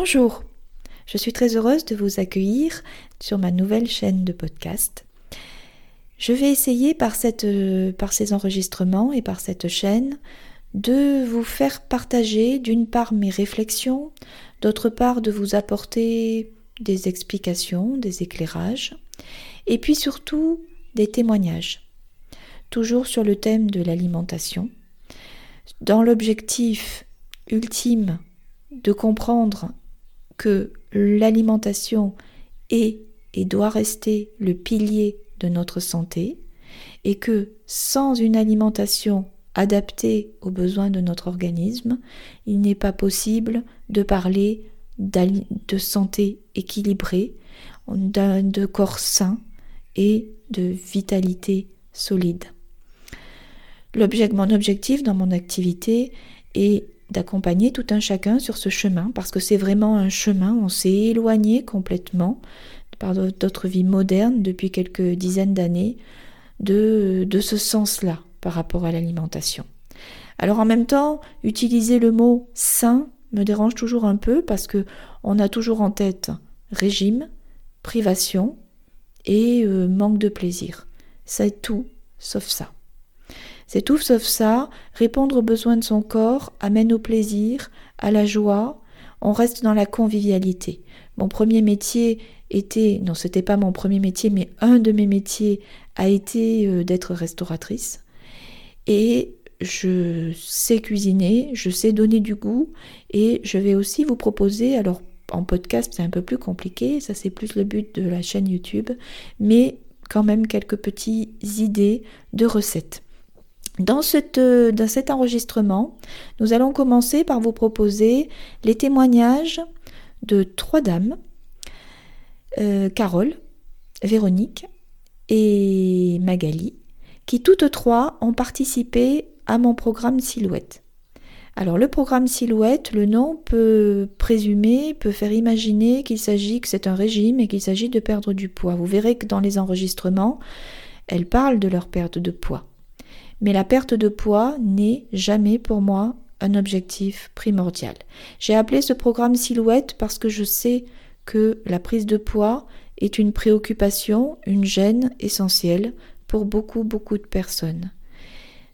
Bonjour, je suis très heureuse de vous accueillir sur ma nouvelle chaîne de podcast. Je vais essayer par, cette, par ces enregistrements et par cette chaîne de vous faire partager d'une part mes réflexions, d'autre part de vous apporter des explications, des éclairages, et puis surtout des témoignages, toujours sur le thème de l'alimentation, dans l'objectif ultime de comprendre que l'alimentation est et doit rester le pilier de notre santé et que sans une alimentation adaptée aux besoins de notre organisme, il n'est pas possible de parler de santé équilibrée, de corps sain et de vitalité solide. mon objectif dans mon activité est d'accompagner tout un chacun sur ce chemin, parce que c'est vraiment un chemin, on s'est éloigné complètement par d'autres vies modernes depuis quelques dizaines d'années de, de ce sens-là par rapport à l'alimentation. Alors en même temps, utiliser le mot sain me dérange toujours un peu parce que on a toujours en tête régime, privation et euh, manque de plaisir. C'est tout sauf ça. C'est tout sauf ça, répondre aux besoins de son corps amène au plaisir, à la joie, on reste dans la convivialité. Mon premier métier était, non c'était pas mon premier métier, mais un de mes métiers a été euh, d'être restauratrice. Et je sais cuisiner, je sais donner du goût et je vais aussi vous proposer, alors en podcast c'est un peu plus compliqué, ça c'est plus le but de la chaîne YouTube, mais quand même quelques petites idées de recettes. Dans, dans cet enregistrement, nous allons commencer par vous proposer les témoignages de trois dames, euh, Carole, Véronique et Magali, qui toutes trois ont participé à mon programme Silhouette. Alors le programme Silhouette, le nom peut présumer, peut faire imaginer qu'il s'agit que c'est un régime et qu'il s'agit de perdre du poids. Vous verrez que dans les enregistrements, elles parlent de leur perte de poids. Mais la perte de poids n'est jamais pour moi un objectif primordial. J'ai appelé ce programme Silhouette parce que je sais que la prise de poids est une préoccupation, une gêne essentielle pour beaucoup, beaucoup de personnes.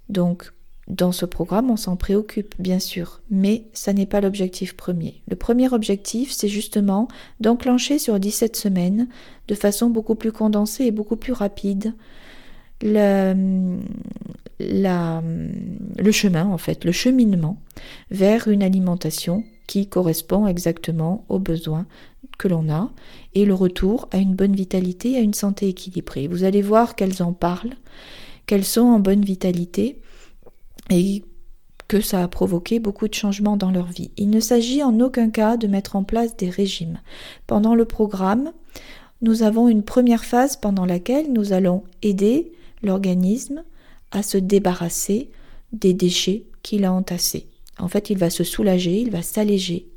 Donc, dans ce programme, on s'en préoccupe, bien sûr, mais ça n'est pas l'objectif premier. Le premier objectif, c'est justement d'enclencher sur 17 semaines, de façon beaucoup plus condensée et beaucoup plus rapide, le, le chemin, en fait, le cheminement vers une alimentation qui correspond exactement aux besoins que l'on a et le retour à une bonne vitalité à une santé équilibrée. Vous allez voir qu'elles en parlent, qu'elles sont en bonne vitalité et que ça a provoqué beaucoup de changements dans leur vie. Il ne s'agit en aucun cas de mettre en place des régimes. Pendant le programme, nous avons une première phase pendant laquelle nous allons aider l'organisme à se débarrasser des déchets qu'il a entassés. En fait, il va se soulager, il va s'alléger.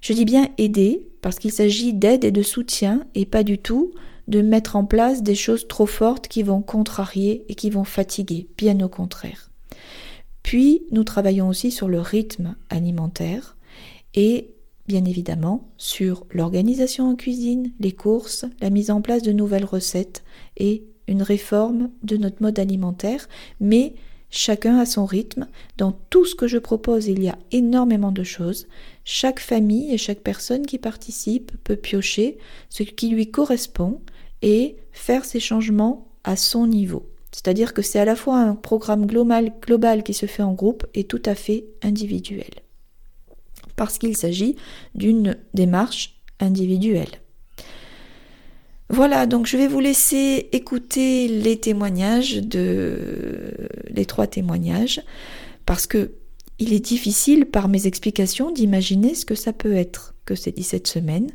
Je dis bien aider parce qu'il s'agit d'aide et de soutien et pas du tout de mettre en place des choses trop fortes qui vont contrarier et qui vont fatiguer, bien au contraire. Puis, nous travaillons aussi sur le rythme alimentaire et bien évidemment sur l'organisation en cuisine, les courses, la mise en place de nouvelles recettes et une réforme de notre mode alimentaire, mais chacun à son rythme. Dans tout ce que je propose, il y a énormément de choses. Chaque famille et chaque personne qui participe peut piocher ce qui lui correspond et faire ses changements à son niveau. C'est-à-dire que c'est à la fois un programme global, global qui se fait en groupe et tout à fait individuel. Parce qu'il s'agit d'une démarche individuelle. Voilà, donc je vais vous laisser écouter les témoignages de les trois témoignages parce que il est difficile par mes explications d'imaginer ce que ça peut être que ces 17 semaines.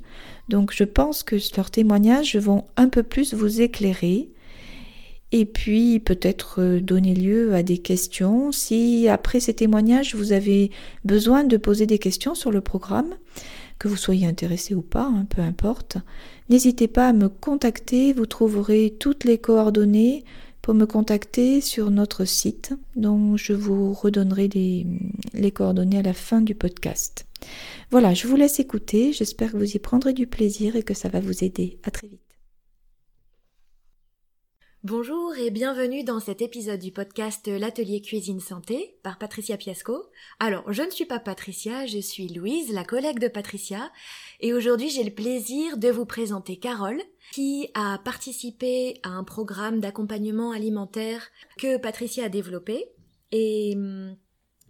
Donc je pense que leurs témoignages vont un peu plus vous éclairer et puis peut-être euh, donner lieu à des questions. Si après ces témoignages vous avez besoin de poser des questions sur le programme, que vous soyez intéressé ou pas, hein, peu importe. N'hésitez pas à me contacter, vous trouverez toutes les coordonnées pour me contacter sur notre site dont je vous redonnerai les, coordonnées à la fin du podcast. Voilà, je vous laisse écouter, j'espère que vous y prendrez du plaisir et que ça va vous aider. À très vite. Bonjour et bienvenue dans cet épisode du podcast L'atelier cuisine santé par Patricia Piasco. Alors, je ne suis pas Patricia, je suis Louise, la collègue de Patricia, et aujourd'hui j'ai le plaisir de vous présenter Carole, qui a participé à un programme d'accompagnement alimentaire que Patricia a développé, et,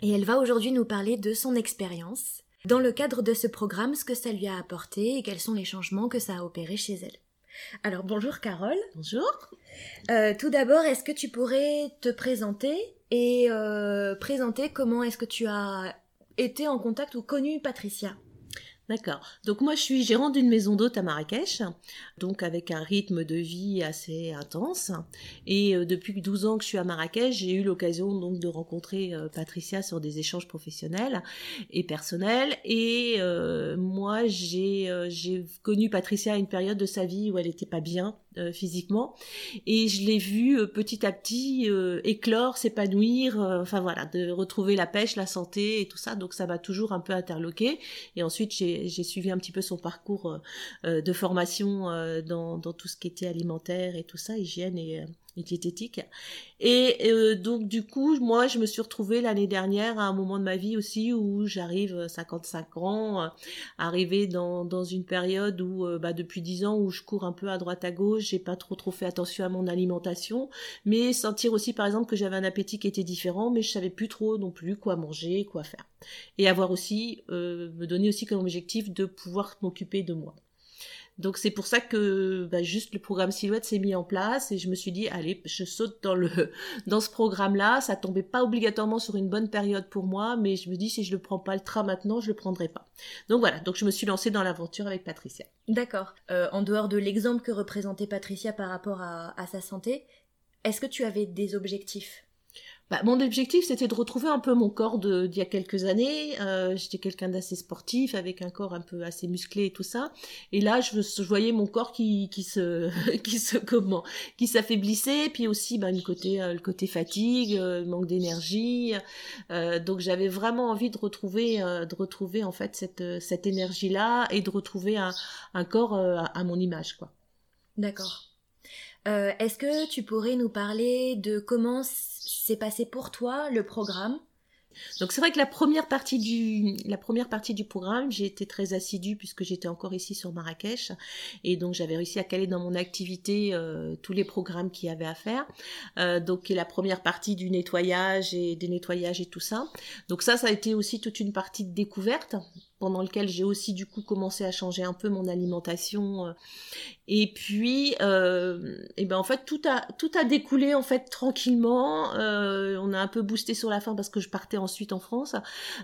et elle va aujourd'hui nous parler de son expérience dans le cadre de ce programme, ce que ça lui a apporté et quels sont les changements que ça a opéré chez elle. Alors bonjour Carole. Bonjour. Euh, tout d'abord, est-ce que tu pourrais te présenter et euh, présenter comment est-ce que tu as été en contact ou connu Patricia? D'accord. Donc moi je suis gérante d'une maison d'hôte à Marrakech, donc avec un rythme de vie assez intense. Et euh, depuis 12 ans que je suis à Marrakech, j'ai eu l'occasion donc de rencontrer euh, Patricia sur des échanges professionnels et personnels. Et euh, moi j'ai j'ai connu Patricia à une période de sa vie où elle n'était pas bien physiquement et je l'ai vue petit à petit éclore, s'épanouir, enfin voilà, de retrouver la pêche, la santé et tout ça. Donc ça m'a toujours un peu interloqué. Et ensuite j'ai j'ai suivi un petit peu son parcours euh, euh, de formation euh, dans, tout ce qui était alimentaire et tout ça, hygiène et, diététique. Et donc du coup, moi, je me suis retrouvée l'année dernière à un moment de ma vie aussi où j'arrive 55 ans, arrivée dans, dans une période où bah, depuis 10 ans où je cours un peu à droite à gauche, j'ai pas trop trop fait attention à mon alimentation, mais sentir aussi par exemple que j'avais un appétit qui était différent, mais je savais plus trop non plus quoi manger, quoi faire et avoir aussi euh, me donner aussi comme objectif de pouvoir m'occuper de moi. Donc c'est pour ça que bah, juste le programme Silhouette s'est mis en place et je me suis dit allez je saute dans le dans ce programme là ça tombait pas obligatoirement sur une bonne période pour moi mais je me dis si je le prends pas le train maintenant je le prendrai pas. Donc voilà. Donc je me suis lancée dans l'aventure avec Patricia. D'accord. Euh, en dehors de l'exemple que représentait Patricia par rapport à sa santé est-ce que tu avais des objectifs? Bah, mon objectif, c'était de retrouver un peu mon corps d'il y a quelques années. Euh, J'étais quelqu'un d'assez sportif, avec un corps un peu assez musclé et tout ça. Et là, je, voyais mon corps qui, qui se, qui se comment, qui s'affaiblissait, puis aussi, bah, le côté, euh, le côté fatigue, euh, manque d'énergie. Euh, donc, j'avais vraiment envie de retrouver, de retrouver en fait cette, cette énergie-là et de retrouver un, un corps à, à mon image, quoi. D'accord. Euh, Est-ce que tu pourrais nous parler de comment s'est passé pour toi le programme? Donc c'est vrai que la première partie du programme, j'ai été très assidue puisque j'étais encore ici sur Marrakech et donc j'avais réussi à caler dans mon activité euh, tous les programmes qu'il y avait à faire. Euh, donc la première partie du nettoyage et des nettoyages et tout ça. Donc ça ça a été aussi toute une partie de découverte pendant lequel j'ai aussi du coup commencé à changer un peu mon alimentation. Euh. Et puis, euh, et ben en fait tout a tout a découlé en fait tranquillement. Euh, on a un peu boosté sur la fin parce que je partais ensuite en France.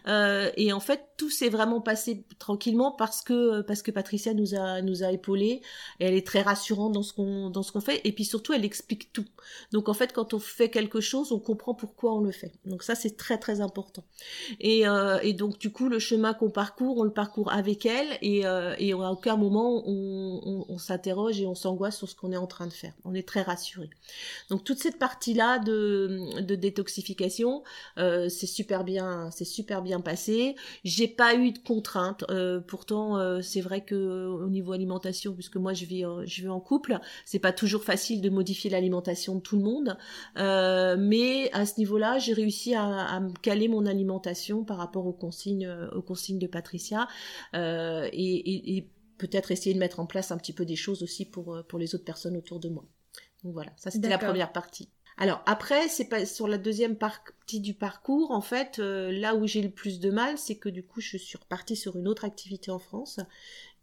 Euh, et en fait tout s'est vraiment passé tranquillement parce que parce que Patricia nous a nous a épaulés. Et elle est très rassurante dans ce qu'on dans ce qu'on fait. Et puis surtout elle explique tout. Donc en fait quand on fait quelque chose, on comprend pourquoi on le fait. Donc ça c'est très très important. Et, euh, et donc du coup le chemin qu'on parcourt on le parcourt avec elle et, euh, à aucun moment on, s'interroge et on s'angoisse sur ce qu'on est en train de faire. On est très rassuré. Donc toute cette partie-là de, de détoxification, euh, c'est super bien, c'est super bien passé. J'ai pas eu de contraintes. Euh, pourtant, c'est vrai que au niveau alimentation, puisque moi je vis, en couple, c'est pas toujours facile de modifier l'alimentation de tout le monde. mais à ce niveau-là, j'ai réussi à, à caler mon alimentation par rapport aux consignes, aux consignes de Patrick euh, et, peut-être essayer de mettre en place un petit peu des choses aussi pour, euh, pour les autres personnes autour de moi. Donc voilà, ça c'était la première partie. Alors après, c'est pas sur la deuxième partie du parcours, en fait, euh, là où j'ai le plus de mal, c'est que du coup, je suis repartie sur une autre activité en France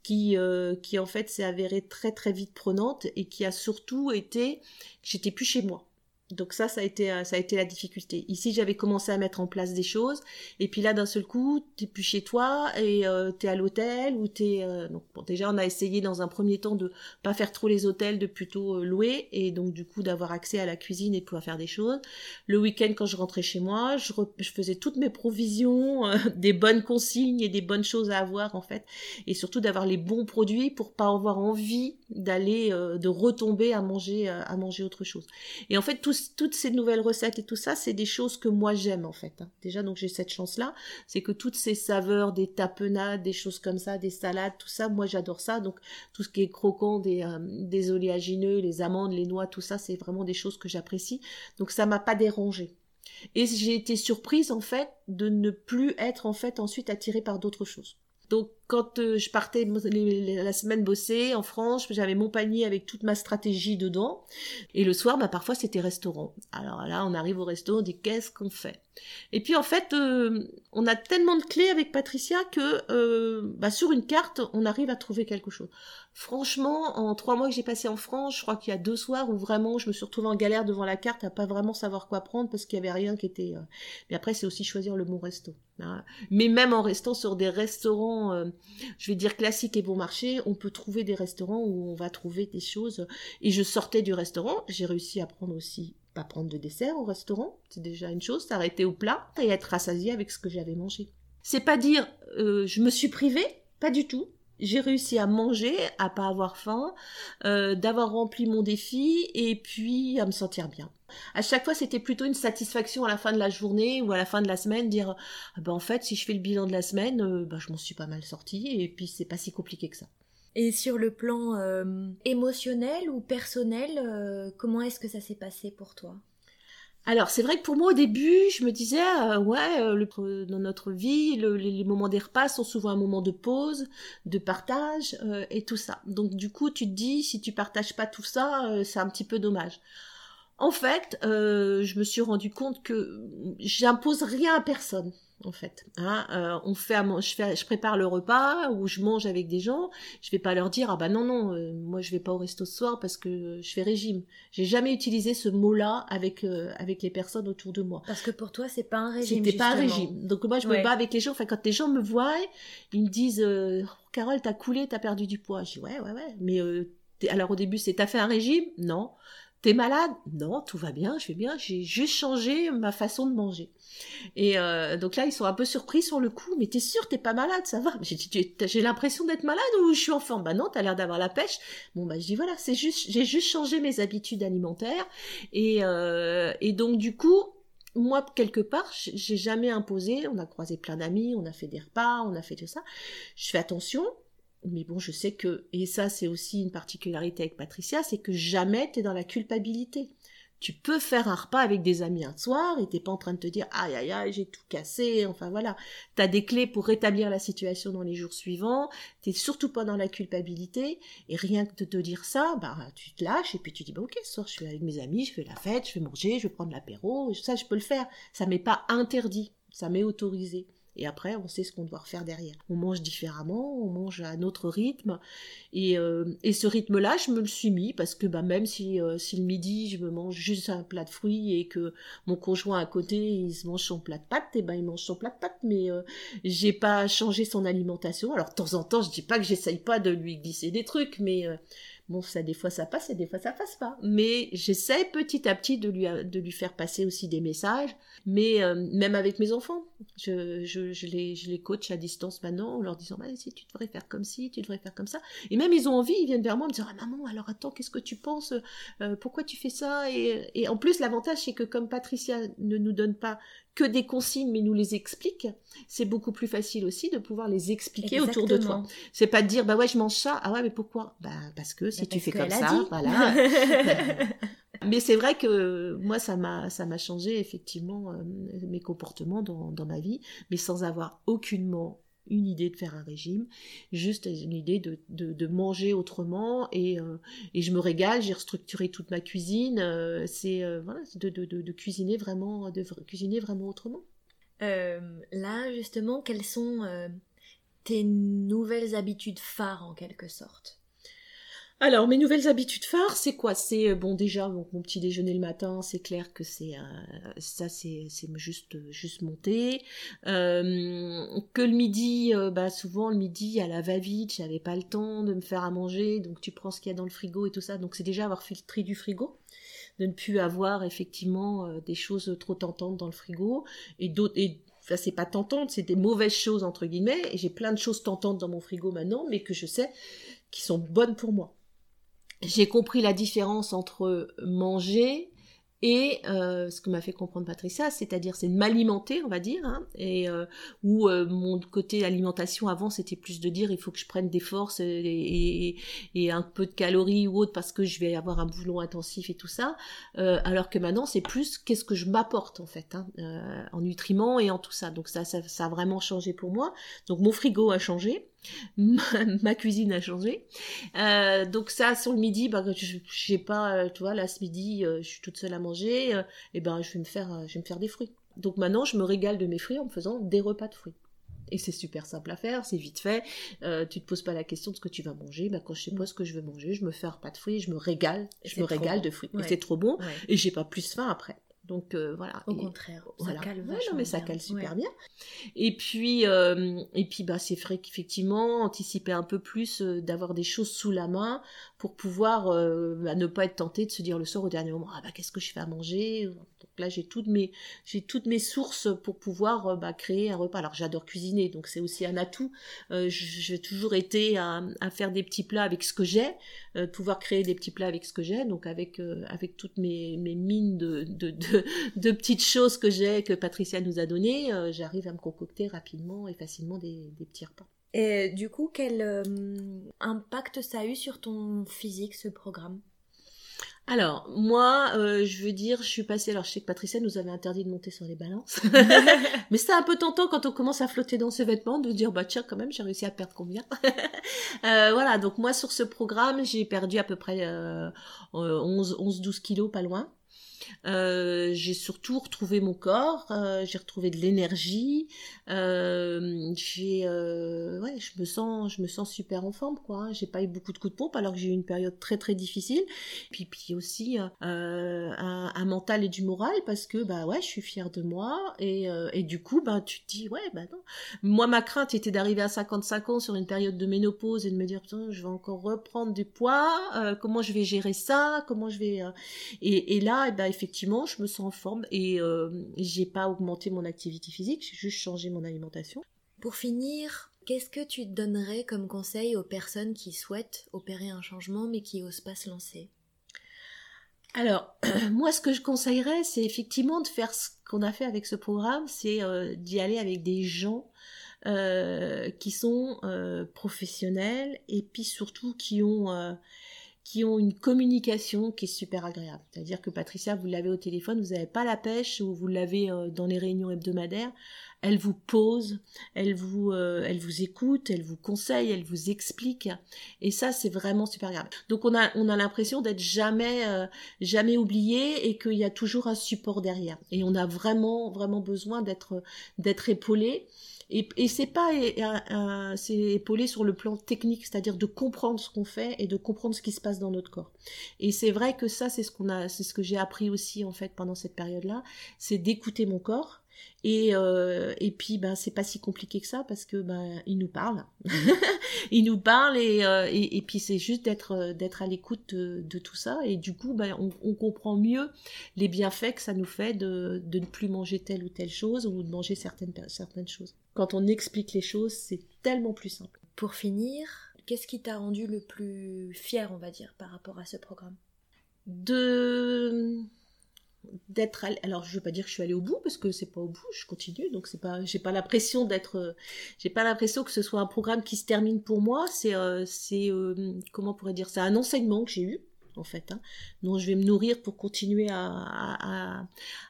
qui, qui en fait s'est avérée très très vite prenante et qui a surtout été, j'étais plus chez moi. Donc ça, ça a été, euh, ça a été la difficulté. Ici, j'avais commencé à mettre en place des choses, et puis là, d'un seul coup, t'es plus chez toi et euh, t'es à l'hôtel ou t'es. Euh... Donc bon, déjà, on a essayé dans un premier temps de pas faire trop les hôtels, de plutôt euh, louer, et donc du coup d'avoir accès à la cuisine et de pouvoir faire des choses. Le week-end, quand je rentrais chez moi, je, je faisais toutes mes provisions, des bonnes consignes et des bonnes choses à avoir en fait, et surtout d'avoir les bons produits pour pas avoir envie d'aller, de retomber à manger, à manger autre chose. Et en fait, tout toutes ces nouvelles recettes et tout ça, c'est des choses que moi j'aime en fait. Hein. Déjà, donc j'ai cette chance-là, c'est que toutes ces saveurs, des tapenades, des choses comme ça, des salades, tout ça, moi j'adore ça. Donc tout ce qui est croquant, des, euh, des oléagineux, les amandes, les noix, tout ça, c'est vraiment des choses que j'apprécie. Donc ça m'a pas dérangé. Et j'ai été surprise en fait de ne plus être en fait ensuite attirée par d'autres choses. Donc quand euh, je partais la semaine bosser en France, j'avais mon panier avec toute ma stratégie dedans. Et le soir, bah, parfois c'était restaurant. Alors là, on arrive au resto, on dit qu'est-ce qu'on fait? Et puis en fait, euh, on a tellement de clés avec Patricia que euh, bah, sur une carte, on arrive à trouver quelque chose. Franchement, en trois mois que j'ai passé en France, je crois qu'il y a deux soirs où vraiment je me suis retrouvée en galère devant la carte à pas vraiment savoir quoi prendre parce qu'il y avait rien qui était. Mais après, c'est aussi choisir le bon resto. Hein. Mais même en restant sur des restaurants je vais dire classique et bon marché, on peut trouver des restaurants où on va trouver des choses. Et je sortais du restaurant, j'ai réussi à prendre aussi, pas prendre de dessert au restaurant, c'est déjà une chose, s'arrêter au plat et être rassasié avec ce que j'avais mangé. C'est pas dire euh, je me suis privée, pas du tout j'ai réussi à manger, à pas avoir faim, euh, d'avoir rempli mon défi et puis à me sentir bien. À chaque fois, c'était plutôt une satisfaction à la fin de la journée ou à la fin de la semaine, dire ah ben en fait, si je fais le bilan de la semaine, euh, ben, je m'en suis pas mal sortie et puis c'est pas si compliqué que ça. Et sur le plan euh, émotionnel ou personnel, comment est-ce que ça s'est passé pour toi? Alors c'est vrai que pour moi au début, je me disais euh, ouais, euh, le, dans notre vie, les, moments des repas sont souvent un moment de pause, de partage euh, et tout ça. Donc du coup, tu te dis si tu partages pas tout ça, c'est un petit peu dommage. En fait, je me suis rendu compte que j'impose rien à personne en fait. Hein, euh, on fait, je, fais, je prépare le repas ou je mange avec des gens. Je vais pas leur dire ah bah non non, euh, moi je vais pas au resto ce soir parce que je fais régime. J'ai jamais utilisé ce mot-là avec euh, avec les personnes autour de moi. Parce que pour toi c'est pas un régime. C'était pas un régime. Donc moi je me bats avec les gens. Enfin quand les gens me voient, ils me disent oh, Carole t'as coulé, t'as perdu du poids. Je dis ouais ouais ouais. Mais alors au début c'est t'as fait un régime? Non. T'es malade? Non, tout va bien, je vais bien. J'ai juste changé ma façon de manger. Et euh, donc là, ils sont un peu surpris sur le coup. Mais t'es sûr, t'es pas malade, ça va? J'ai l'impression d'être malade ou je suis en forme Bah non, t'as l'air d'avoir la pêche. Bon bah je dis voilà, c'est juste, j'ai juste changé mes habitudes alimentaires. Et, euh, et donc du coup, moi, quelque part, j'ai jamais imposé. On a croisé plein d'amis, on a fait des repas, on a fait tout ça. Je fais attention, mais bon, je sais que, et ça c'est aussi une particularité avec Patricia, c'est que jamais t'es dans la culpabilité. Tu peux faire un repas avec des amis un soir et t'es pas en train de te dire aïe aïe aïe j'ai tout cassé, enfin voilà. T'as des clés pour rétablir la situation dans les jours suivants, t'es surtout pas dans la culpabilité et rien que de te dire ça, bah tu te lâches et puis tu dis bah ok ce soir je suis avec mes amis, je fais la fête, je vais manger, je vais prendre l'apéro, ça je peux le faire. Ça m'est pas interdit, ça m'est autorisé. Et après, on sait ce qu'on doit refaire derrière. On mange différemment, on mange à notre rythme. Et, euh, et ce rythme-là, je me le suis mis parce que bah, même si, euh, si le midi, je me mange juste un plat de fruits et que mon conjoint à côté, il se mange son plat de pâtes, et ben il mange son plat de pâtes. Mais euh, j'ai pas changé son alimentation. Alors de temps en temps, je dis pas que j'essaye pas de lui glisser des trucs, mais Bon, ça, des fois ça passe et des fois ça passe pas. Mais j'essaie petit à petit de lui, de lui faire passer aussi des messages. Mais euh, même avec mes enfants, je, je, je, les, je les coach à distance maintenant en leur disant bah, si tu devrais faire comme ci, tu devrais faire comme ça. Et même ils ont envie, ils viennent vers moi me dire ah maman, alors attends, qu'est-ce que tu penses? Euh, Pourquoi tu fais ça? Et, et en plus, l'avantage c'est que comme Patricia ne nous donne pas que des consignes mais nous les explique, c'est beaucoup plus facile aussi de pouvoir les expliquer autour de toi. C'est pas de dire bah ouais je mange ça, ah ouais mais pourquoi? Bah parce que si bah, tu fais comme ça, voilà. mais c'est vrai que moi ça m'a ça m'a changé effectivement euh, mes comportements dans, dans ma vie, mais sans avoir aucunement une idée de faire un régime, juste une idée de, de, manger autrement et, euh, et, je me régale, j'ai restructuré toute ma cuisine, euh, c'est voilà, de, de, cuisiner vraiment, de cuisiner vraiment autrement. là justement, quelles sont tes nouvelles habitudes phares en quelque sorte? Alors, mes nouvelles habitudes phares, c'est quoi? C'est euh, bon déjà mon petit déjeuner le matin, c'est clair que c'est euh, ça, c'est juste juste monter. Euh, que le midi, bah souvent le midi à la va-vite, j'avais pas le temps de me faire à manger, donc tu prends ce qu'il y a dans le frigo et tout ça. Donc c'est déjà avoir tri du frigo de ne plus avoir effectivement des choses trop tentantes dans le frigo et d'autres enfin c'est pas tentante, c'est des mauvaises choses entre guillemets et j'ai plein de choses tentantes dans mon frigo maintenant mais que je sais qui sont bonnes pour moi j'ai compris la différence entre manger et euh, ce que m'a fait comprendre Patricia, c'est-à-dire c'est de m'alimenter, on va dire, hein, et euh, où euh, mon côté alimentation avant c'était plus de dire il faut que je prenne des forces et, et, un peu de calories ou autre parce que je vais avoir un boulot intensif et tout ça, alors que maintenant c'est plus qu'est-ce que je m'apporte en fait, hein, en nutriments et en tout ça. Donc ça, ça, ça a vraiment changé pour moi. Donc mon frigo a changé ma, cuisine a changé. Euh, donc ça, sur le midi, bah, je j'ai pas, euh, tu vois, là ce midi, euh, je suis toute seule à manger, et ben je vais me faire, je vais me faire des fruits. Donc maintenant, je me régale de mes fruits en me faisant des repas de fruits. Et c'est super simple à faire, c'est vite fait. tu te poses pas la question de ce que tu vas manger. Bah, quand je sais pas ce que je veux manger, je me fais un repas de fruits, je me régale, je me régale de fruits. Et c'est trop bon. Et j'ai pas plus faim après. Donc euh, voilà. Au contraire, ça cale vachement mais ça cale super bien. Et puis euh, et puis bah c'est vrai qu'effectivement anticiper un peu plus euh, d'avoir des choses sous la main pour pouvoir bah, ne pas être tenté de se dire le soir au dernier moment ah bah qu'est-ce que je fais à manger? Là, j'ai toutes mes, j'ai toutes mes sources pour pouvoir bah, créer un repas. Alors, j'adore cuisiner, donc c'est aussi un atout. J'ai toujours été à, faire des petits plats avec ce que j'ai, euh, pouvoir créer des petits plats avec ce que j'ai, donc avec avec toutes mes, mes mines de, de, de, petites choses que j'ai, que Patricia nous a données, j'arrive à me concocter rapidement et facilement des, des petits repas. Et du coup, quel impact ça a eu sur ton physique, ce programme? Alors, moi, euh, je veux dire, je suis passée. Alors, je sais que Patricia nous avait interdit de monter sur les balances. Mais c'est un peu tentant quand on commence à flotter dans ses vêtements de dire, bah tiens, quand même, j'ai réussi à perdre combien? Euh, Voilà, donc moi, sur ce programme, j'ai perdu à peu près 11, 11, 12 kilos, pas loin. Euh, j'ai surtout retrouvé mon corps, euh, j'ai retrouvé de l'énergie, euh, j'ai, ouais, je me sens, je me sens super en forme, quoi. J'ai pas eu beaucoup de coups de pompe alors que j'ai eu une période très très difficile. Puis puis aussi un, mental et du moral parce que bah ouais, je suis fière de moi et, et du coup bah tu te dis ouais bah non. Moi ma crainte était d'arriver à 55 ans sur une période de ménopause et de me dire putain je vais encore reprendre du poids, comment je vais gérer ça, comment je vais et, et là et bah, effectivement, je me sens en forme et euh, j'ai pas augmenté mon activité physique, j'ai juste changé mon alimentation. Pour finir, qu'est-ce que tu donnerais comme conseil aux personnes qui souhaitent opérer un changement mais qui osent pas se lancer? Alors, moi, ce que je conseillerais, c'est effectivement de faire ce qu'on a fait avec ce programme, c'est euh, d'y aller avec des gens euh, qui sont professionnels et puis surtout qui ont qui ont une communication qui est super agréable. C'est-à-dire que Patricia, vous l'avez au téléphone, vous n'avez pas la pêche ou vous l'avez euh, dans les réunions hebdomadaires. Elle vous pose, elle vous, euh, elle vous écoute, elle vous conseille, elle vous explique. Et ça, c'est vraiment super agréable. Donc on a, on a l'impression d'être jamais, euh, jamais oublié et qu'il y a toujours un support derrière. Et on a vraiment, vraiment besoin d'être, d'être épaulé. Et, et c'est pas c'est épaulé sur le plan technique, c'est-à-dire de comprendre ce qu'on fait et de comprendre ce qui se passe dans notre corps. Et c'est vrai que ça, c'est ce qu'on a, c'est ce que j'ai appris aussi en fait pendant cette période-là, c'est d'écouter mon corps et, euh, et puis ben c'est pas si compliqué que ça parce que ben il nous parle, il nous parle et, euh, et, et, puis c'est juste d'être euh, d'être à l'écoute de, de, tout ça et du coup ben on, on, comprend mieux les bienfaits que ça nous fait de, de ne plus manger telle ou telle chose ou de manger certaines certaines choses. Quand on explique les choses, c'est tellement plus simple. Pour finir, qu'est-ce qui t'a rendu le plus fier, on va dire, par rapport à ce programme? De d'être alors je veux pas dire que je suis allée au bout parce que c'est pas au bout je continue donc c'est pas j'ai pas l'impression d'être j'ai pas l'impression que ce soit un programme qui se termine pour moi c'est euh, c'est euh, comment pourrait dire c'est un enseignement que j'ai eu en fait hein, dont je vais me nourrir pour continuer à, à,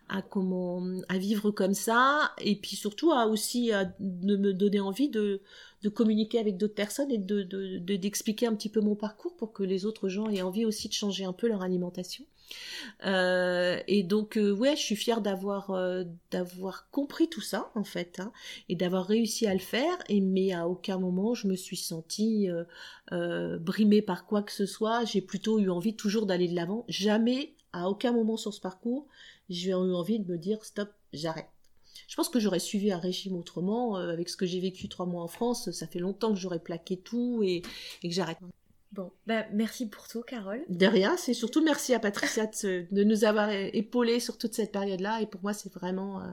à, comment à vivre comme ça et puis surtout à aussi à de me donner envie de de communiquer avec d'autres personnes et de d'expliquer de, un petit peu mon parcours pour que les autres gens aient envie aussi de changer un peu leur alimentation euh, et donc euh, ouais, je suis fière d'avoir euh, d'avoir compris tout ça en fait hein, et d'avoir réussi à le faire. Et mais à aucun moment je me suis sentie brimée par quoi que ce soit. J'ai plutôt eu envie toujours d'aller de l'avant. Jamais, à aucun moment sur ce parcours, j'ai eu envie de me dire stop, j'arrête. Je pense que j'aurais suivi un régime autrement. avec ce que j'ai vécu trois mois en France, ça fait longtemps que j'aurais plaqué tout et, et que j'arrête. Bon, bah, merci pour tout, Carole. De rien, c'est surtout merci à Patricia de, nous avoir épaulés sur toute cette période-là. Et pour moi, c'est vraiment, euh,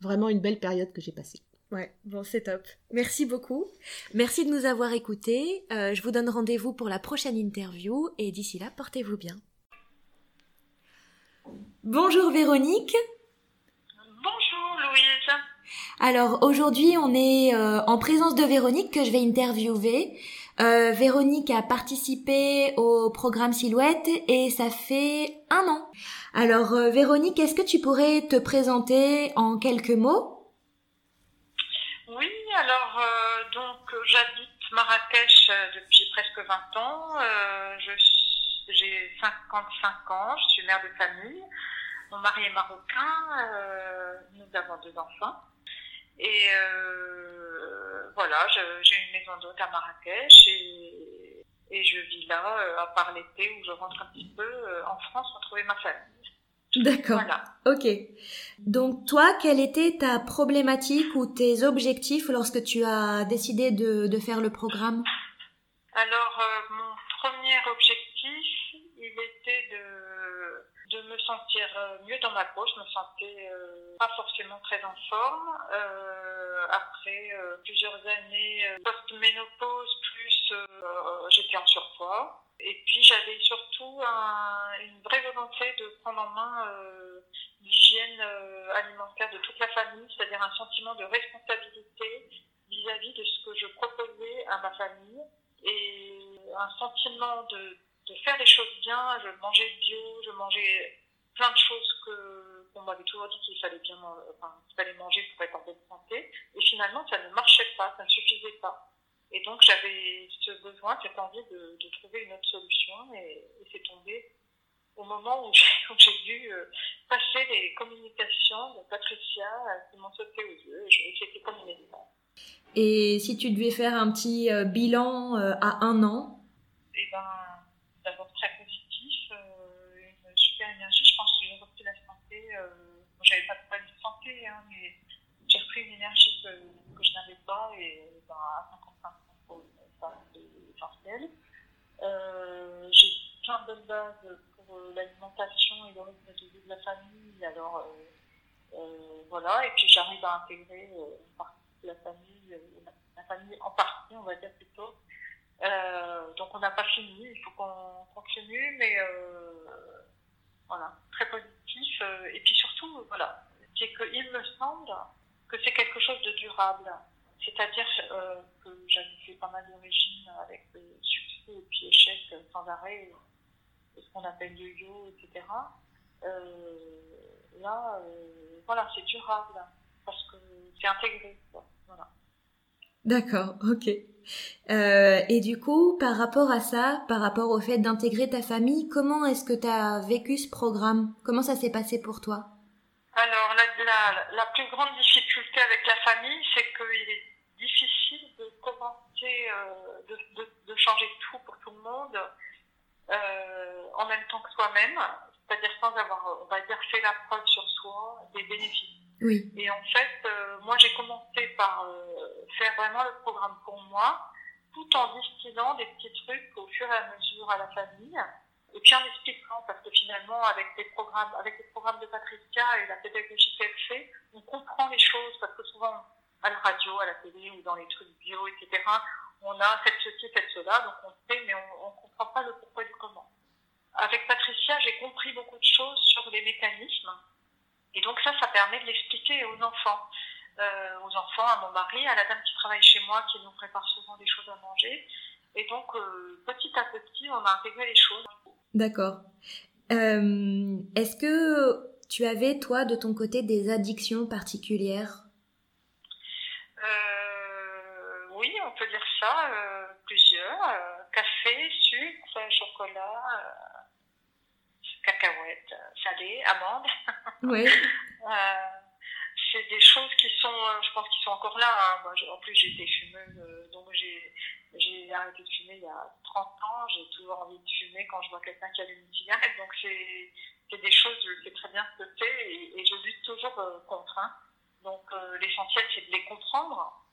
vraiment une belle période que j'ai passée. Ouais, bon, c'est top. Merci beaucoup. Merci de nous avoir écoutés. Euh, je vous donne rendez-vous pour la prochaine interview. Et d'ici là, portez-vous bien. Bonjour Véronique. Bonjour Louise. Alors aujourd'hui on est euh, en présence de Véronique que je vais interviewer. Euh, Véronique a participé au programme Silhouette et ça fait un an. Alors euh, Véronique, est-ce que tu pourrais te présenter en quelques mots? Oui, alors donc j'habite Marrakech depuis presque 20 ans. j'ai 55 ans, je suis mère de famille. Mon mari est marocain, nous avons deux enfants. Et euh, voilà, j'ai une maison d'hôte à Marrakech et, et, je vis là, euh, à part l'été où je rentre un petit peu euh, en France retrouver ma famille. D'accord. Voilà. Ok. Donc toi, quelle était ta problématique ou tes objectifs lorsque tu as décidé de, de faire le programme? Alors, mon premier objectif, il était de de me sentir euh, mieux dans ma peau. Je me sentais euh, pas forcément très en forme. Euh, après plusieurs années post-ménopause, plus j'étais en surpoids. Et puis j'avais surtout une vraie volonté de prendre en main l'hygiène alimentaire de toute la famille, c'est-à-dire un sentiment de responsabilité vis-à-vis de ce que je proposais à ma famille et un sentiment de de faire les choses bien. Je mangeais bio, je mangeais plein de choses que qu'on m'avait toujours dit qu'il fallait bien, enfin, qu'il fallait manger pour être en bonne santé. Et finalement, ça ne marchait pas, ça ne suffisait pas. Et donc, j'avais ce besoin, cette envie de, de trouver une autre solution et, c'est tombé au moment où j'ai dû euh, passer les communications de Patricia euh, qui m'ont sauté aux yeux et j'étais comme une Et si tu devais faire un petit euh, bilan à un an? Eh ben, d'abord très positif, euh, une super énergie. Je pense que j'ai repris la santé. Euh, j'avais pas de problème de santé, hein, mais j'ai repris une énergie que, que je n'avais pas et ben, à 55 ans, c'est essentiel. J'ai plein de bonnes bases pour euh, l'alimentation et le rythme de vie de la famille. Alors voilà, et puis j'arrive à intégrer une la famille, la famille en partie, on va dire plutôt, euh, donc on n'a pas fini, il faut qu'on continue, mais euh, voilà, très positif. Euh, et puis surtout, voilà, c'est qu'il me semble que c'est quelque chose de durable. C'est-à-dire que j'avais fait pas mal de régimes avec succès et puis échecs sans arrêt, ce qu'on appelle le yo, etc. là, voilà, c'est durable parce que c'est intégré. Voilà. D'accord, ok. Euh, et du coup, par rapport à ça, par rapport au fait d'intégrer ta famille, comment est-ce que tu as vécu ce programme? Comment ça s'est passé pour toi? Alors, la, la, plus grande difficulté avec la famille, c'est qu'il est difficile de commencer, euh, de, de, de, changer tout pour tout le monde euh, en même temps que soi-même, c'est-à-dire sans avoir, on va dire, fait la preuve sur soi des bénéfices. Et en fait, euh, moi, j'ai commencé par euh, faire vraiment le programme pour moi, tout en distillant des petits trucs au fur et à mesure à la famille. Et puis en expliquant, parce que finalement, avec les programmes, avec les programmes de Patricia et la pédagogie qu'elle fait, on comprend les choses, parce que souvent, à la radio, à la télé ou dans les trucs bio, etc., on a cette ceci, cette cela, donc on sait, mais on ne comprend pas le pourquoi du comment. Avec Patricia, j'ai compris beaucoup de choses sur les mécanismes, et donc ça, ça permet de l'expliquer aux enfants, euh, aux enfants, à mon mari, à la dame qui travaille chez moi, qui nous prépare souvent des choses à manger. Et donc, euh, petit à petit, on a intégré les choses. D'accord. Euh, Est-ce que tu avais, toi, de ton côté, des addictions particulières? Oui, on peut dire ça, plusieurs. Café, sucre, chocolat cacahuètes salées, amandes. Oui. euh, c'est des choses qui sont, euh, je pense, qui sont encore là. Hein. Moi, en plus, j'étais fumeuse, euh, donc j'ai, j'ai arrêté de fumer il y a 30 ans. J'ai toujours envie de fumer quand je vois quelqu'un qui allume une cigarette. Donc, c'est, c'est des choses, je sais très bien ce que c'est et, et je lutte toujours euh, contre. Hein. Donc, euh, l'essentiel, c'est de les comprendre.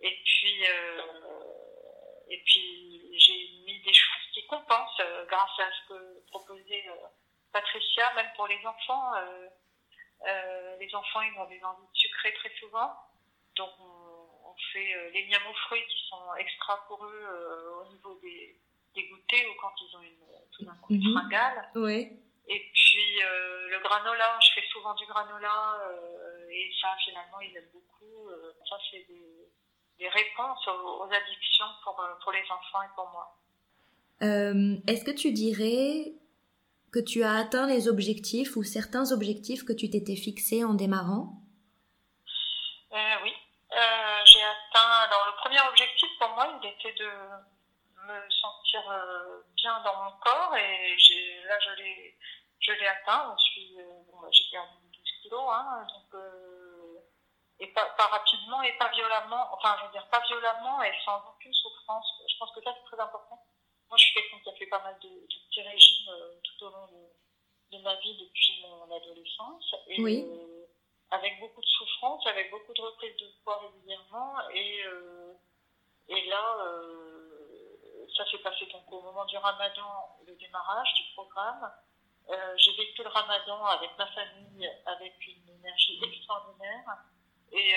Et puis, euh, et puis, j'ai mis des choses qui compensent grâce à ce que proposait Patricia, même pour les enfants. Euh, les enfants, ils ont des envies sucrées très souvent. Donc, on, on fait euh, les miams aux fruits qui sont extra pour eux euh, au niveau des, des goûters ou quand ils ont une, tout d'un coup une Mhm. fringale. Oui. Et puis le granola, je fais souvent du granola et ça finalement il aime beaucoup. ça c'est des, réponses aux, addictions pour, pour les enfants et pour moi. Est-ce que tu dirais que tu as atteint les objectifs ou certains objectifs que tu t'étais fixés en démarrant? Euh, Oui, euh, j'ai atteint. Alors le premier objectif pour moi, il était de me sentir euh, bien dans mon corps et là je l'ai, atteint. Bah, j'ai perdu 12 kilos, hein, donc et pas, pas, rapidement et pas violemment. Enfin, je veux dire pas violemment et sans aucune souffrance. Je pense que ça c'est très important moi, je suis quelqu'un qui a fait pas mal de, petits régimes euh, tout au long de, ma vie depuis mon adolescence. Et, oui. Euh, avec beaucoup de souffrance, avec beaucoup de reprises de poids régulièrement. Et, euh, et là, ça s'est passé donc au moment du ramadan, le démarrage du programme. j'ai vécu le ramadan avec ma famille, avec une énergie extraordinaire. Et,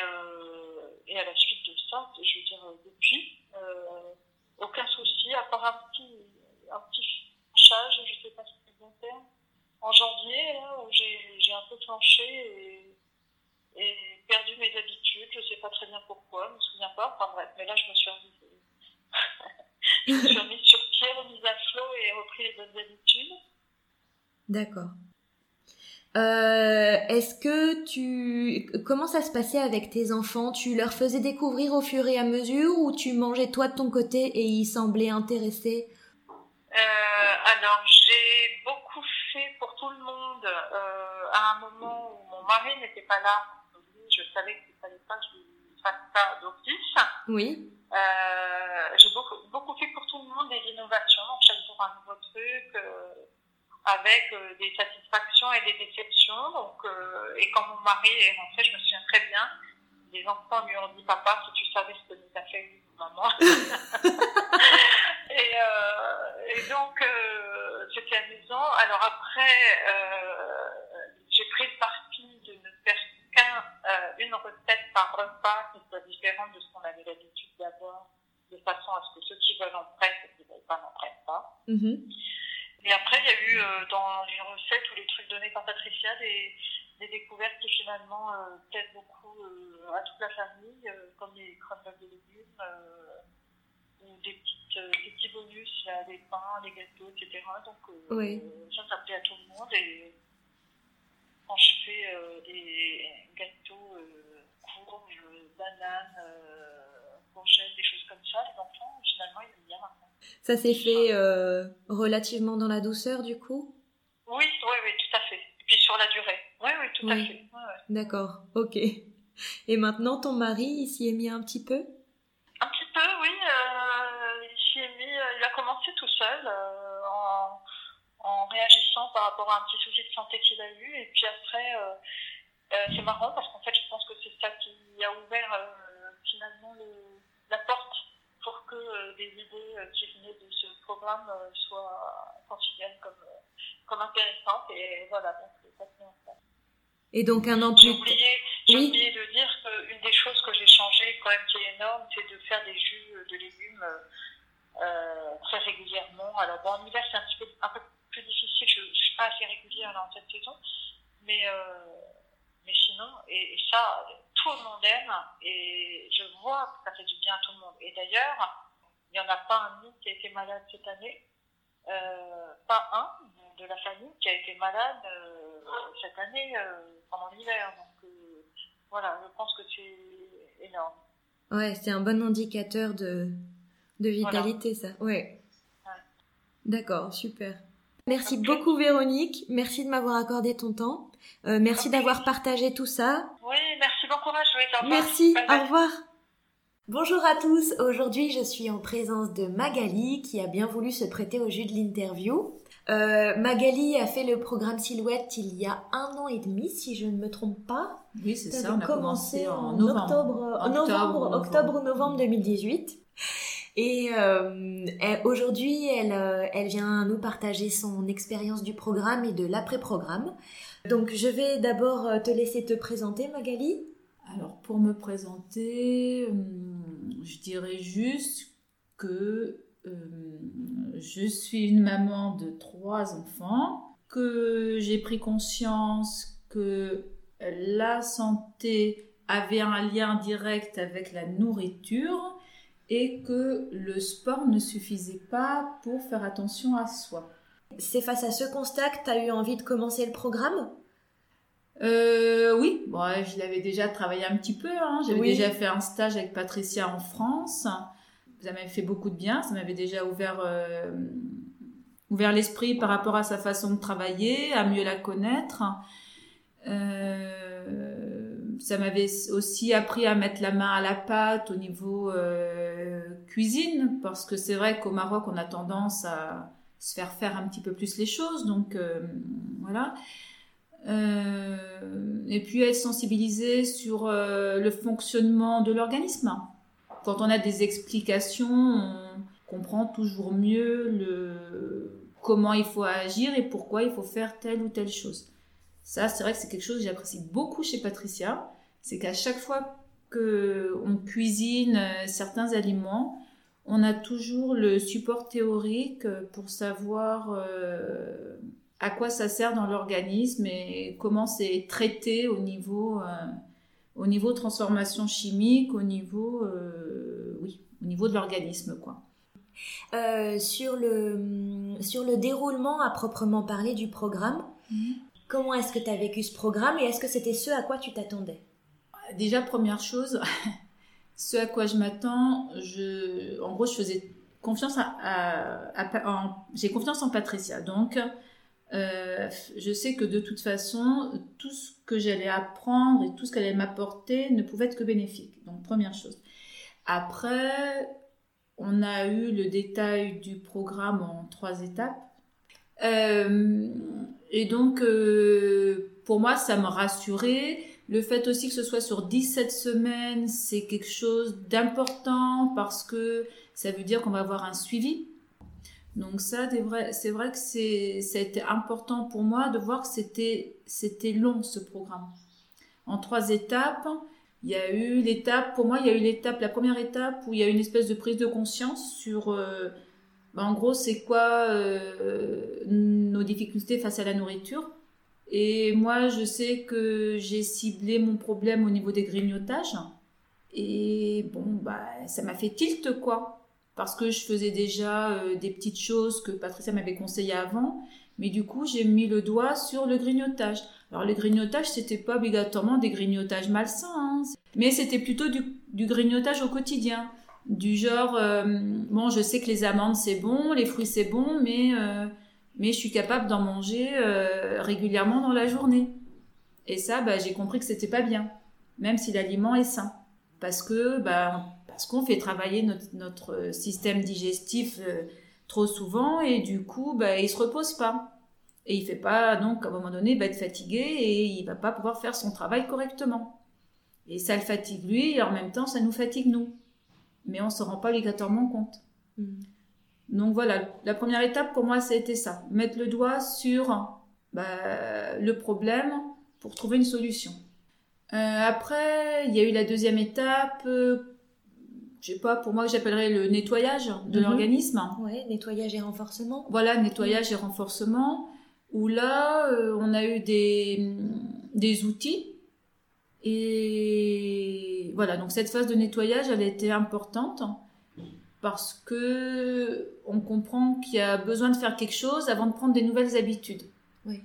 et à la suite de ça, je veux dire, depuis, aucun souci, à part un petit, un petit chage, je sais pas si c'est bon terme, en janvier, j'ai un peu planché et, perdu mes habitudes. Je sais pas très bien pourquoi, je me souviens pas. Enfin bref, mais là, je me suis remise, je me suis remise sur pied, remise à flot et repris les bonnes habitudes. D'accord. Euh, Est-ce que tu comment ça se passait avec tes enfants? Tu leur faisais découvrir au fur et à mesure ou tu mangeais toi de ton côté et ils semblaient intéressés? Euh, Alors j'ai beaucoup fait pour tout le monde euh, à un moment où mon mari n'était pas là. Je savais qu'il fallait pas que je fasse ça d'office. Oui. Euh, j'ai beaucoup beaucoup fait pour tout le monde des innovations. chaque jour un nouveau truc. Euh, avec euh, des satisfactions et des déceptions. Donc, euh, et quand mon mari est rentré, je me souviens très bien, les enfants lui ont dit Papa, si tu savais ce que nous a fait maman. et, euh, et, donc, euh, c'était amusant. Alors après, j'ai pris le parti de ne faire qu'une recette par repas qui soit différente de ce qu'on avait l'habitude d'avoir, de façon à ce que ceux qui veulent en prennent, ceux qui ne veulent pas n'en prennent pas. Mm-hmm. Et après, il y a eu euh, dans les recettes ou les trucs donnés par Patricia des, des découvertes qui finalement euh, plaisent beaucoup euh, à toute la famille, comme les crumbles de légumes ou des, petites, des petits bonus, là, des pains, des gâteaux, etc. Donc ça, ça plaît à tout le monde. Et quand je fais des gâteaux courges, bananes, courgettes, des choses comme ça, les enfants, finalement, ils aiment bien maintenant. Ça s'est fait euh, relativement dans la douceur du coup? Oui, oui, oui, tout à fait. Et puis sur la durée. Oui, oui, tout à fait. D'accord, ok. Et maintenant, ton mari, il s'y est mis un petit peu? Un petit peu, oui. Euh, il s'y est mis, euh, il a commencé tout seul en, en, réagissant par rapport à un petit souci de santé qu'il a eu. Et puis après, c'est marrant parce qu'en fait, je pense que c'est ça qui a ouvert finalement le, la porte pour que euh, des idées euh, qui venaient de ce programme euh, soient considérées comme, comme intéressantes. Et voilà, donc ça se en place. Et donc un an plus J'ai oublié, oui. oublié de dire qu'une des choses que j'ai changé quand même qui est énorme, c'est de faire des jus de légumes euh, très régulièrement. Alors bon, en hiver c'est un petit peu un peu plus difficile, je, ne suis pas assez régulière là en cette saison, mais euh, mais sinon et, et ça tout le monde aime et je vois que ça fait du bien à tout le monde. Et d'ailleurs, il n'y en a pas un qui a été malade cette année, euh, pas un de la famille qui a été malade euh, cette année euh, pendant l'hiver. Donc voilà, je pense que c'est énorme. Ouais, c'est un bon indicateur de, de vitalité, ça. Ouais. D'accord, super. Merci beaucoup Véronique, merci de m'avoir accordé ton temps, merci d'avoir partagé tout ça. Oui, merci bon courage, oui, Merci, au revoir. Bonjour à tous, aujourd'hui je suis en présence de Magali qui a bien voulu se prêter au jeu de l'interview. Euh, Magali a fait le programme Silhouette il y a un an et demi, si je ne me trompe pas. Oui, c'est ça, on a commencé en novembre. Octobre, novembre, octobre, novembre 2018. Et euh, aujourd'hui, elle, euh, elle vient nous partager son expérience du programme et de l'après-programme. Donc, je vais d'abord te laisser te présenter, Magali. Alors, pour me présenter, hum, je dirais juste que hum, je suis une maman de trois enfants, que j'ai pris conscience que la santé avait un lien direct avec la nourriture et que le sport ne suffisait pas pour faire attention à soi. C'est face à ce constat que tu as eu envie de commencer le programme? Euh, oui, bon, je l'avais déjà travaillé un petit peu. Hein. J'avais Oui. déjà fait un stage avec Patricia en France. Ça m'avait fait beaucoup de bien. Ça m'avait déjà ouvert, euh, ouvert l'esprit par rapport à sa façon de travailler, à mieux la connaître. Euh, ça m'avait aussi appris à mettre la main à la pâte au niveau euh, cuisine, parce que c'est vrai qu'au Maroc, on a tendance à se faire faire un petit peu plus les choses. Donc euh, voilà. Euh, et puis être sensibilisé sur le fonctionnement de l'organisme. Quand on a des explications, on comprend toujours mieux le, comment il faut agir et pourquoi il faut faire telle ou telle chose. Ça, c'est vrai que c'est quelque chose que j'apprécie beaucoup chez Patricia. C'est qu'à chaque fois que on cuisine euh, certains aliments, on a toujours le support théorique pour savoir euh, à quoi ça sert dans l'organisme et comment c'est traité au niveau, euh, au niveau transformation chimique, au niveau, euh, oui, au niveau de l'organisme, quoi. Sur, le, sur le déroulement à proprement parler du programme. Comment est-ce que tu as vécu ce programme et est-ce que c'était ce à quoi tu t'attendais? Déjà, première chose, ce à quoi je m'attends, je, en gros, je faisais confiance à, j'ai confiance en Patricia. Donc, euh, je sais que de toute façon, tout ce que j'allais apprendre et tout ce qu'elle allait m'apporter ne pouvait être que bénéfique. Donc, première chose. Après, on a eu le détail du programme en trois étapes. Euh, et donc, euh, pour moi, ça me rassurait. Le fait aussi que ce soit sur 17 semaines, c'est quelque chose d'important parce que ça veut dire qu'on va avoir un suivi. Donc ça, c'est vrai, que c'est, ça a été important pour moi de voir que c'était, c'était long ce programme. En trois étapes, il y a eu l'étape, pour moi, il y a eu l'étape, la première étape où il y a eu une espèce de prise de conscience sur, euh, ben, en gros, c'est quoi euh, nos difficultés face à la nourriture? Et moi, je sais que j'ai ciblé mon problème au niveau des grignotages. Et bon, bah, ça m'a fait tilt, quoi. Parce que je faisais déjà euh, des petites choses que Patricia m'avait conseillées avant. Mais du coup, j'ai mis le doigt sur le grignotage. Alors, le grignotage, c'était pas obligatoirement des grignotages malsains. hein. Mais c'était plutôt du grignotage au quotidien. Du genre, euh, bon, je sais que les amandes, c'est bon, les fruits, c'est bon, mais... euh, mais je suis capable d'en manger euh, régulièrement dans la journée. Et ça, bah, j'ai compris que c'était pas bien, même si l'aliment est sain, parce que bah, parce qu'on fait travailler notre, système digestif trop souvent et du coup, bah, il se repose pas. Et il fait pas donc à un moment donné il va être fatigué et il va pas pouvoir faire son travail correctement. Et ça le fatigue lui et en même temps ça nous fatigue nous. Mais on se rend pas obligatoirement compte. Donc voilà, la première étape pour moi, c'était ça. Mettre le doigt sur bah, le problème pour trouver une solution. Euh, après, il y a eu la deuxième étape, euh, je sais pas, pour moi, j'appellerais le nettoyage de Mhm. l'organisme. Ouais, nettoyage et renforcement. Voilà, nettoyage et renforcement, où là, euh, on a eu des, des outils. Et voilà, donc cette phase de nettoyage, elle a été importante parce que on comprend qu'il y a besoin de faire quelque chose avant de prendre des nouvelles habitudes. Oui.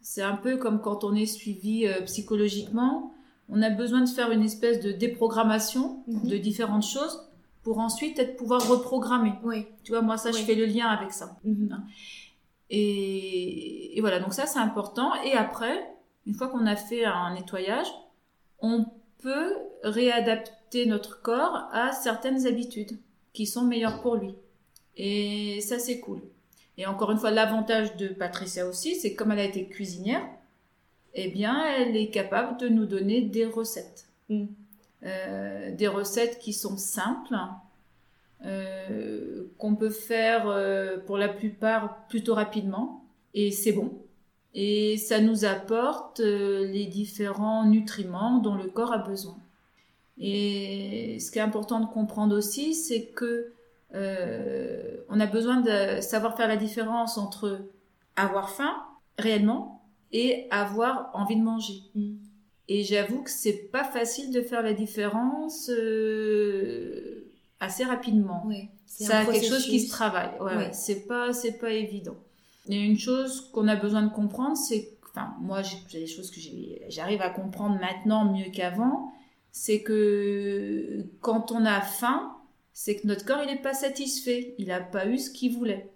C'est un peu comme quand on est suivi euh, psychologiquement, on a besoin de faire une espèce de déprogrammation Mhm. de différentes choses pour ensuite être pouvoir reprogrammer. Oui. Tu vois, moi ça, je fais le lien avec ça. Mhm. Et, et voilà, donc ça c'est important. Et après, une fois qu'on a fait un nettoyage, on peut réadapter notre corps à certaines habitudes qui sont meilleures pour lui. Et ça c'est cool. Et encore une fois, l'avantage de Patricia aussi, c'est que comme elle a été cuisinière, eh bien, elle est capable de nous donner des recettes. Mm. Euh, des recettes qui sont simples, euh, qu'on peut faire euh, pour la plupart plutôt rapidement, et c'est bon. Et ça nous apporte euh, les différents nutriments dont le corps a besoin. Et ce qui est important de comprendre aussi, c'est que euh, on a besoin de savoir faire la différence entre avoir faim, réellement et avoir envie de manger. Mm. Et j'avoue que c'est pas facile de faire la différence euh, assez rapidement. Ouais. C'est Ça un a quelque chose qui se travaille. Ouais. ouais. c'est pas c'est pas évident. Il y a une chose qu'on a besoin de comprendre, c'est que- enfin moi j'ai des choses que j'arrive à comprendre maintenant mieux qu'avant, c'est que quand on a faim, c'est que notre corps il n'est pas satisfait, il n'a pas eu ce qu'il voulait.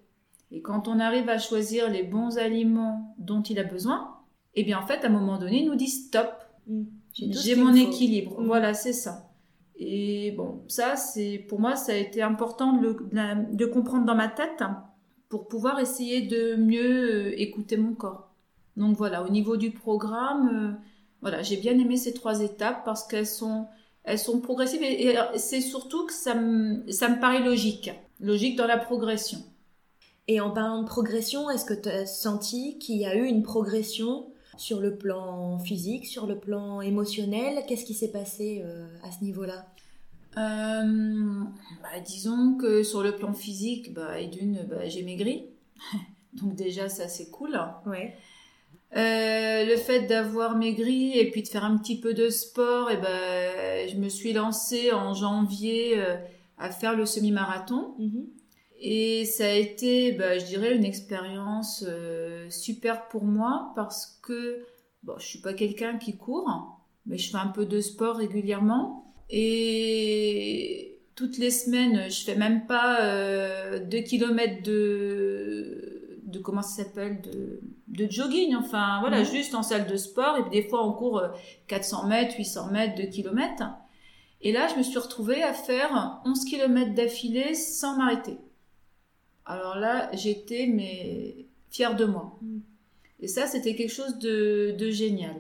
Et quand on arrive à choisir les bons aliments dont il a besoin, eh bien en fait à un moment donné il nous dit stop, Mm. J'ai mon équilibre. Mm. Voilà, c'est ça. Et bon, ça, c'est pour moi, ça a été important de, le- de la- de comprendre dans ma tête pour pouvoir essayer de mieux euh, écouter mon corps. Donc voilà, au niveau du programme, euh, voilà, j'ai bien aimé ces trois étapes parce qu'elles sont, elles sont progressives et, et c'est surtout que ça me, ça me paraît logique, logique dans la progression. Et en parlant de progression, est-ce que tu as senti qu'il y a eu une progression sur le plan physique, sur le plan émotionnel? Qu'est-ce qui s'est passé euh, à ce niveau-là? Euh, bah, disons que sur le plan physique, bah, et d'une, bah, j'ai maigri. Donc déjà, ça c'est cool. Ouais. Euh, le fait d'avoir maigri et puis de faire un petit peu de sport, et ben, je me suis lancée en janvier euh, à faire le semi-marathon. Mhm. Et ça a été, bah, je dirais, une expérience euh, super pour moi parce que bon, je suis pas quelqu'un qui court, mais je fais un peu de sport régulièrement. Et toutes les semaines, je fais même pas 2 km de, de comment ça s'appelle, de, de jogging. Enfin, voilà, juste en salle de sport. Et puis des fois, on court euh, 400 mètres, 800 mètres, 2 km. Et là, je me suis retrouvée à faire 11 km d'affilée sans m'arrêter. Alors là, j'étais mais fière de moi. Mm. Et ça, c'était quelque chose de, de génial.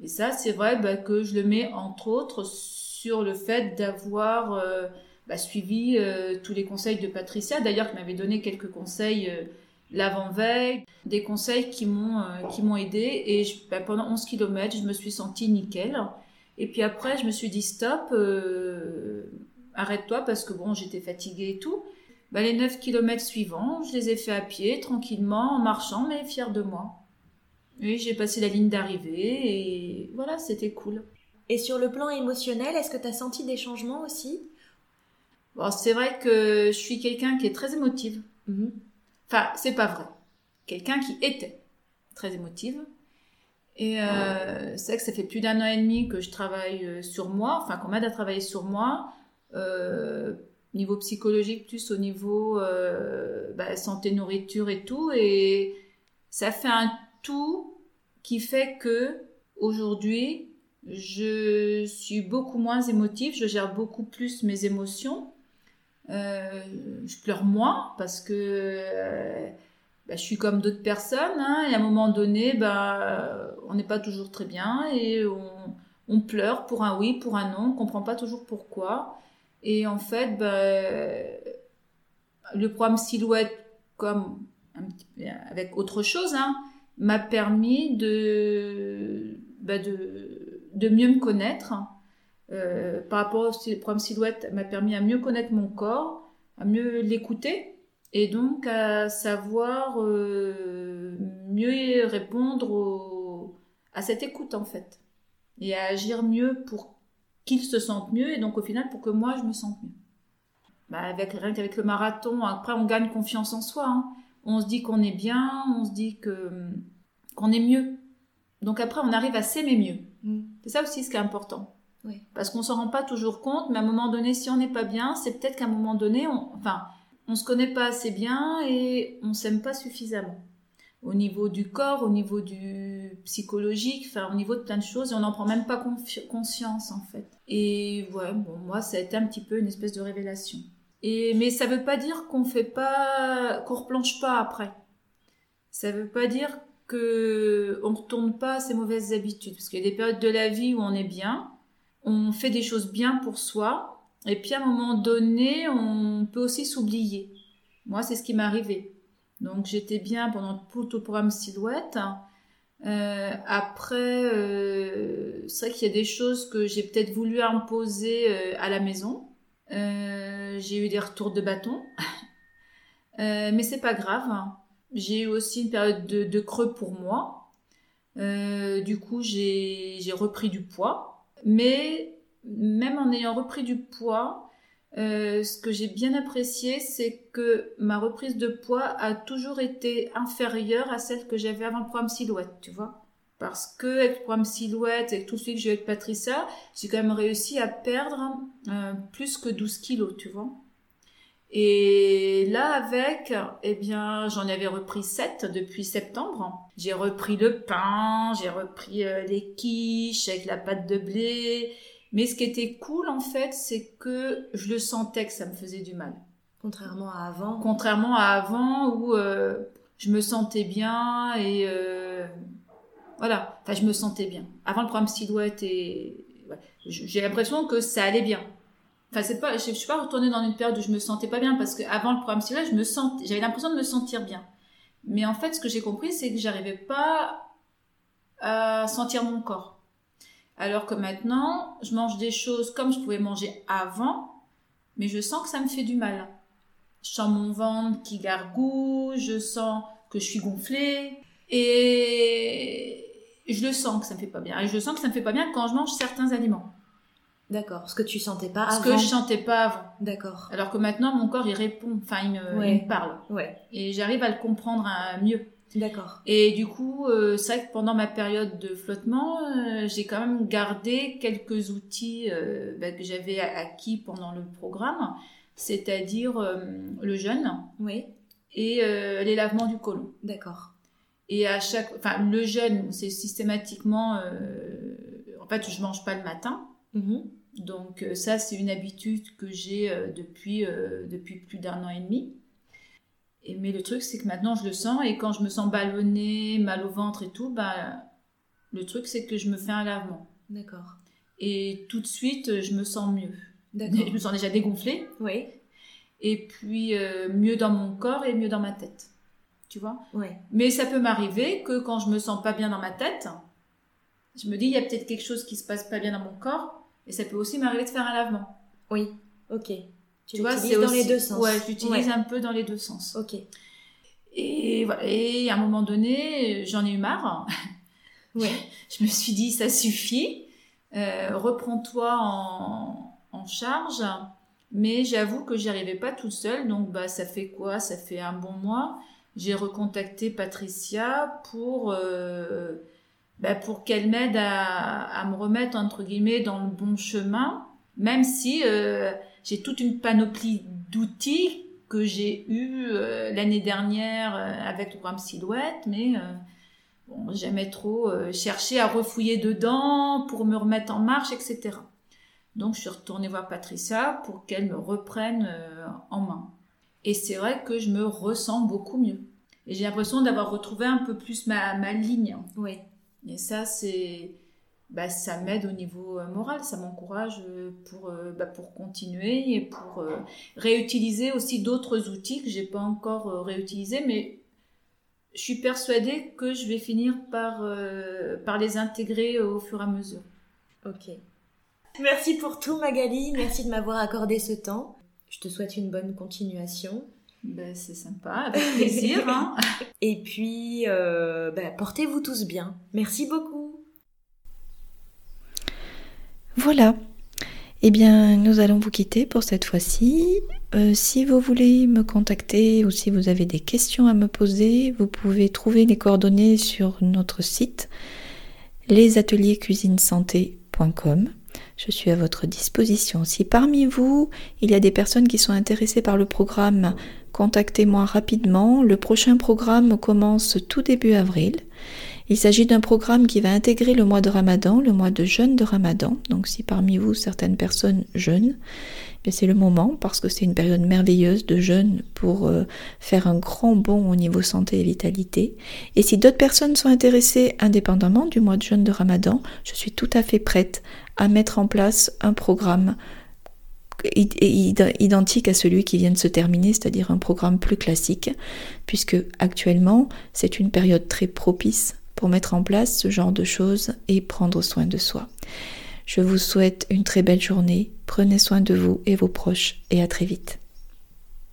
Et ça, c'est vrai bah, que je le mets entre autres sur le fait d'avoir euh, bah, suivi euh, tous les conseils de Patricia, d'ailleurs, qui m'avait donné quelques conseils euh, l'avant-veille, des conseils qui m'ont qui m'ont aidé. Et bah, pendant 11 km, je me suis sentie nickel. Et puis après, je me suis dit stop, arrête-toi parce que bon, j'étais fatiguée et tout. Bah, les 9 km suivants, je les ai fait à pied, tranquillement, en marchant, mais fière de moi. Oui, j'ai passé la ligne d'arrivée et voilà, c'était cool. Et sur le plan émotionnel, est-ce que tu as senti des changements aussi? Bon, c'est vrai que je suis quelqu'un qui est très émotive. Mhm. Enfin, c'est pas vrai. Quelqu'un qui était très émotive. Et euh, c'est vrai que ça fait plus d'un an et demi que je travaille euh, sur moi, enfin qu'on m'aide à travailler sur moi, euh, niveau psychologique plus au niveau euh, bah, santé, nourriture et tout. Et ça fait un tout qui fait que aujourd'hui, je suis beaucoup moins émotive, je gère beaucoup plus mes émotions. Euh, je pleure moins parce que euh, bah, je suis comme d'autres personnes. hein, et à un moment donné, bah, on n'est pas toujours très bien et on, pleure pour un oui, pour un non. On comprend pas toujours pourquoi. Et en fait, bah, le programme Silhouette, comme avec autre chose, hein, m'a permis de, de mieux me connaître. Euh, par rapport au programme Silhouette, m'a permis à mieux connaître mon corps, à mieux l'écouter et donc à savoir euh, mieux répondre à cette écoute en fait et à agir mieux pour qu'il se sente mieux et donc au final pour que moi je me sente mieux. Bah, avec rien qu'avec le marathon, après on gagne confiance en soi. hein. On se dit qu'on est bien, on se dit qu'on est mieux. Donc après on arrive à s'aimer mieux. Mm. C'est ça aussi ce qui est important. Oui. Parce qu'on s'en rend pas toujours compte, mais à un moment donné, si on n'est pas bien, c'est peut-être qu'à un moment donné, on, enfin, on se connaît pas assez bien et on s'aime pas suffisamment. Au niveau du corps, au niveau du psychologique, enfin, au niveau de plein de choses, et on n'en prend même pas conscience, en fait. Et ouais, bon, moi, ça a été un petit peu une espèce de révélation. Et, mais ça veut pas dire qu'on fait pas, qu'on replonge pas après. Ça veut pas dire que on retourne pas à ses mauvaises habitudes. Parce qu'il y a des périodes de la vie où on est bien, on fait des choses bien pour soi, et puis à un moment donné, on peut aussi s'oublier. Moi, c'est ce qui m'est arrivé. Donc j'étais bien pendant tout le programme Silhouette. Euh, après, euh, c'est vrai qu'il y a des choses que j'ai peut-être voulu imposer euh, à la maison. J'ai eu des retours de bâton. Mais c'est pas grave. J'ai eu aussi une période de, creux pour moi. Euh, du coup, j'ai repris du poids. Mais même en ayant repris du poids, euh, ce que j'ai bien apprécié, c'est que ma reprise de poids a toujours été inférieure à celle que j'avais avant le programme Silhouette, tu vois. Parce que avec le programme Silhouette, avec tout ce que j'ai eu avec Patricia, j'ai quand même réussi à perdre euh, plus que 12 kilos, tu vois. Et là, avec, eh bien, j'en avais repris 7 depuis septembre. J'ai repris le pain, j'ai repris euh, les quiches avec la pâte de blé. Mais ce qui était cool, en fait, c'est que je le sentais que ça me faisait du mal. Contrairement à avant. Contrairement à avant où euh, je me sentais bien et euh, voilà. Enfin, je me sentais bien. Avant le programme silhouette et j'ai l'impression que ça allait bien. C'est pas, je, suis pas retournée dans une période où je me sentais pas bien parce qu'avant le programme Silhouette, je me sentais, j'avais l'impression de me sentir bien. Mais en fait, ce que j'ai compris, c'est que j'arrivais pas à sentir mon corps. Alors que maintenant, je mange des choses comme je pouvais manger avant, mais je sens que ça me fait du mal. Je sens mon ventre qui gargouille, je sens que je suis gonflée et je le sens que ça me fait pas bien. Et je sens que ça me fait pas bien quand je mange certains aliments. D'accord. Ce que tu sentais pas avant. Ce que je sentais pas avant. D'accord. Alors que maintenant, mon corps, il répond. Enfin, il me, parle. Ouais. Et j'arrive à le comprendre mieux. D'accord. Et du coup, euh, c'est vrai que pendant ma période de flottement, euh, j'ai quand même gardé quelques outils euh, bah, que j'avais acquis pendant le programme, c'est-à-dire le jeûne oui. et les lavements du côlon. D'accord. Et à chaque, enfin, le jeûne, c'est systématiquement, en fait, je mange pas le matin. Mhm. Donc euh, ça, c'est une habitude que j'ai euh, depuis, euh, depuis plus d'un an et demi. Et, mais le truc, c'est que maintenant, je le sens. Et quand je me sens ballonnée, mal au ventre et tout, bah, le truc, c'est que je me fais un lavement. D'accord. Et tout de suite, je me sens mieux. D'accord. Je me sens déjà dégonflée. Oui. Et puis, mieux dans mon corps et mieux dans ma tête. Tu vois? Oui. Mais ça peut m'arriver que quand je me sens pas bien dans ma tête, je me dis, il y a peut-être quelque chose qui se passe pas bien dans mon corps. Et ça peut aussi m'arriver de faire un lavement. Oui, ok. Tu, vois, c'est dans les deux sens. Ouais, j'utilise un peu dans les deux sens. Ok. Et voilà. Et à un moment donné, j'en ai eu marre. ouais. Je me suis dit, ça suffit. Euh, reprends-toi en, en, charge. Mais j'avoue que j'y arrivais pas toute seule. Donc, bah, ça fait quoi? Ça fait un bon mois. J'ai recontacté Patricia pour. Euh, bah, pour qu'elle m'aide à, me remettre entre guillemets dans le bon chemin, même si euh, j'ai toute une panoplie d'outils que j'ai eu euh, l'année dernière euh, avec le programme Silhouette, mais bon, jamais trop cherché à refouiller dedans pour me remettre en marche, etc. Donc je suis retournée voir Patricia pour qu'elle me reprenne en main. Et c'est vrai que je me ressens beaucoup mieux. Et j'ai l'impression d'avoir retrouvé un peu plus ma, ma ligne. Oui. Et ça, c'est, bah, ça m'aide au niveau euh, moral, ça m'encourage euh, pour, euh, bah, pour continuer et pour réutiliser aussi d'autres outils que j'ai pas encore réutilisés, mais je suis persuadée que je vais finir par, par les intégrer au fur et à mesure. Ok. Merci pour tout Magali, merci de m'avoir accordé ce temps. Je te souhaite une bonne continuation. Ben, c'est sympa, avec plaisir. Hein. Et puis, euh, ben, portez-vous tous bien. Merci beaucoup. Voilà. Eh bien, nous allons vous quitter pour cette fois-ci. Euh, si vous voulez me contacter ou si vous avez des questions à me poser, vous pouvez trouver les coordonnées sur notre site lesatelierscuisinesanté.com. Je suis à votre disposition. Si parmi vous, il y a des personnes qui sont intéressées par le programme contactez-moi rapidement. Le prochain programme commence tout début avril. Il s'agit d'un programme qui va intégrer le mois de Ramadan, le mois de jeûne de Ramadan. Donc si parmi vous certaines personnes jeûnent, eh c'est le moment parce que c'est une période merveilleuse de jeûne pour euh, faire un grand bond au niveau santé et vitalité. Et si d'autres personnes sont intéressées indépendamment du mois de jeûne de Ramadan, je suis tout à fait prête à mettre en place un programme identique à celui qui vient de se terminer, c'est-à-dire un programme plus classique, puisque actuellement c'est une période très propice pour mettre en place ce genre de choses et prendre soin de soi. Je vous souhaite une très belle journée, prenez soin de vous et vos proches et à très vite.